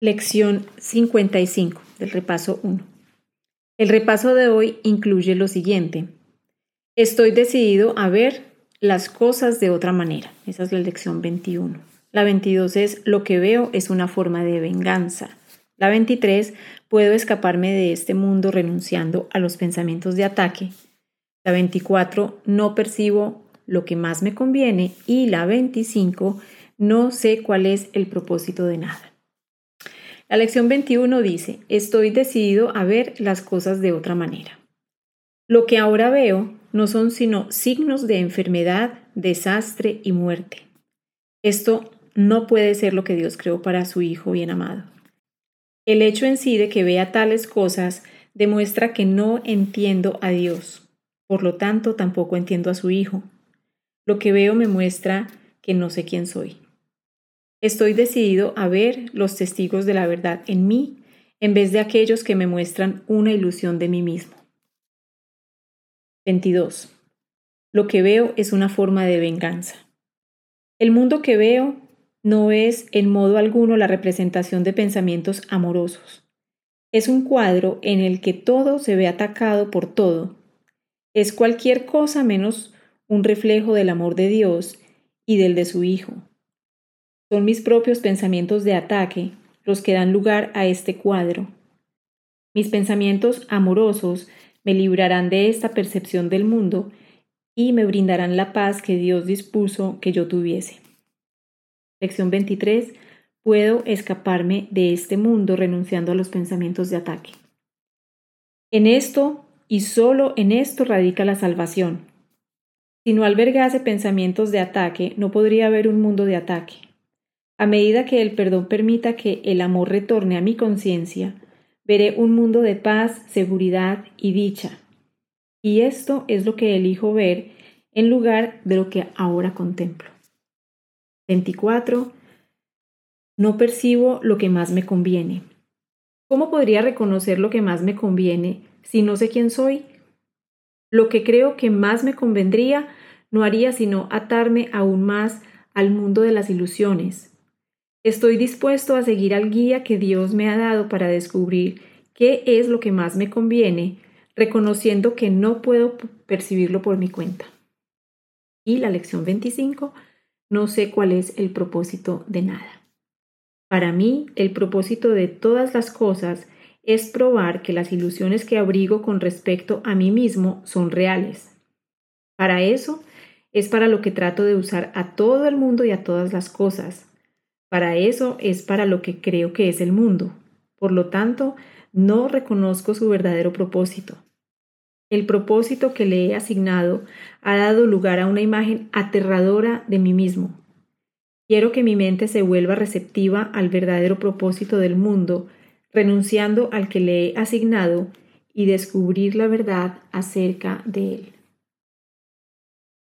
Lección 55 del repaso 1. El repaso de hoy incluye lo siguiente. Estoy decidido a ver las cosas de otra manera. Esa es la lección 21. La 22 es lo que veo es una forma de venganza. La 23, puedo escaparme de este mundo renunciando a los pensamientos de ataque. La 24, no percibo lo que más me conviene. Y la 25, no sé cuál es el propósito de nada. La lección 21 dice, estoy decidido a ver las cosas de otra manera. Lo que ahora veo no son sino signos de enfermedad, desastre y muerte. Esto no puede ser lo que Dios creó para su Hijo bien amado. El hecho en sí de que vea tales cosas demuestra que no entiendo a Dios, por lo tanto tampoco entiendo a su Hijo. Lo que veo me muestra que no sé quién soy. Estoy decidido a ver los testigos de la verdad en mí en vez de aquellos que me muestran una ilusión de mí mismo. 22. Lo que veo es una forma de venganza. El mundo que veo no es en modo alguno la representación de pensamientos amorosos. Es un cuadro en el que todo se ve atacado por todo. Es cualquier cosa menos un reflejo del amor de Dios y del de su Hijo. Son mis propios pensamientos de ataque los que dan lugar a este cuadro. Mis pensamientos amorosos me librarán de esta percepción del mundo y me brindarán la paz que Dios dispuso que yo tuviese. Lección 23. Puedo escaparme de este mundo renunciando a los pensamientos de ataque. En esto y solo en esto radica la salvación. Si no albergase pensamientos de ataque, no podría haber un mundo de ataque. A medida que el perdón permita que el amor retorne a mi conciencia, veré un mundo de paz, seguridad y dicha. Y esto es lo que elijo ver en lugar de lo que ahora contemplo. 24. No percibo lo que más me conviene. ¿Cómo podría reconocer lo que más me conviene si no sé quién soy? Lo que creo que más me convendría no haría sino atarme aún más al mundo de las ilusiones, Estoy dispuesto a seguir al guía que Dios me ha dado para descubrir qué es lo que más me conviene, reconociendo que no puedo percibirlo por mi cuenta. Y la lección 25, no sé cuál es el propósito de nada. Para mí, el propósito de todas las cosas es probar que las ilusiones que abrigo con respecto a mí mismo son reales. Para eso es para lo que trato de usar a todo el mundo y a todas las cosas, para eso es para lo que creo que es el mundo. Por lo tanto, no reconozco su verdadero propósito. El propósito que le he asignado ha dado lugar a una imagen aterradora de mí mismo. Quiero que mi mente se vuelva receptiva al verdadero propósito del mundo, renunciando al que le he asignado y descubrir la verdad acerca de él.